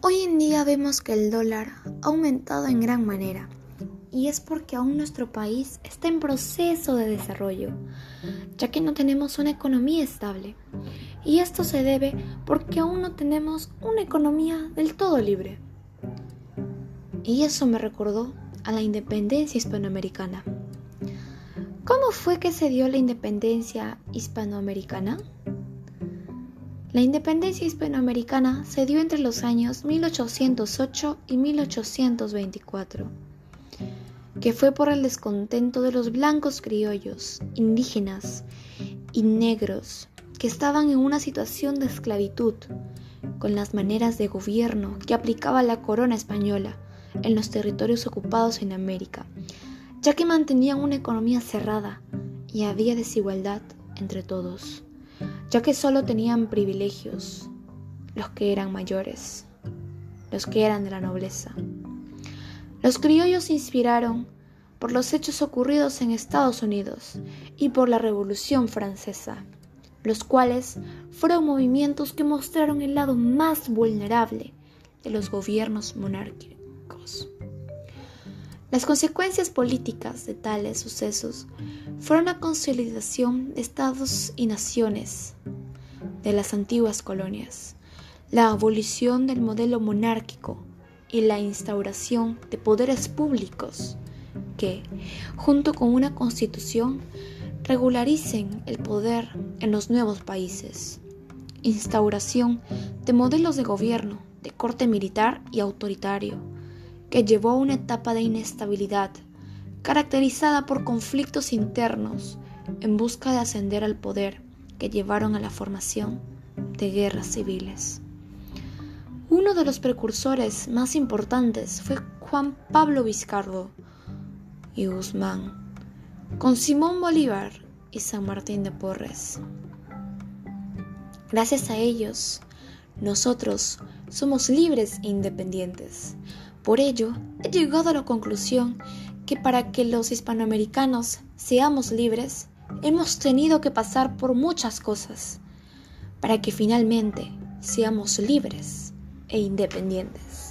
Hoy en día vemos que el dólar ha aumentado en gran manera y es porque aún nuestro país está en proceso de desarrollo, ya que no tenemos una economía estable. Y esto se debe porque aún no tenemos una economía del todo libre. Y eso me recordó a la independencia hispanoamericana. ¿Cómo fue que se dio la independencia hispanoamericana? La independencia hispanoamericana se dio entre los años 1808 y 1824, que fue por el descontento de los blancos criollos, indígenas y negros que estaban en una situación de esclavitud con las maneras de gobierno que aplicaba la corona española en los territorios ocupados en América, ya que mantenían una economía cerrada y había desigualdad entre todos ya que solo tenían privilegios los que eran mayores, los que eran de la nobleza. Los criollos se inspiraron por los hechos ocurridos en Estados Unidos y por la Revolución Francesa, los cuales fueron movimientos que mostraron el lado más vulnerable de los gobiernos monárquicos. Las consecuencias políticas de tales sucesos fueron la consolidación de estados y naciones de las antiguas colonias, la abolición del modelo monárquico y la instauración de poderes públicos que, junto con una constitución, regularicen el poder en los nuevos países, instauración de modelos de gobierno de corte militar y autoritario, que llevó a una etapa de inestabilidad caracterizada por conflictos internos en busca de ascender al poder que llevaron a la formación de guerras civiles. Uno de los precursores más importantes fue Juan Pablo Vizcardo y Guzmán, con Simón Bolívar y San Martín de Porres. Gracias a ellos, nosotros somos libres e independientes. Por ello, he llegado a la conclusión que para que los hispanoamericanos seamos libres, hemos tenido que pasar por muchas cosas para que finalmente seamos libres e independientes.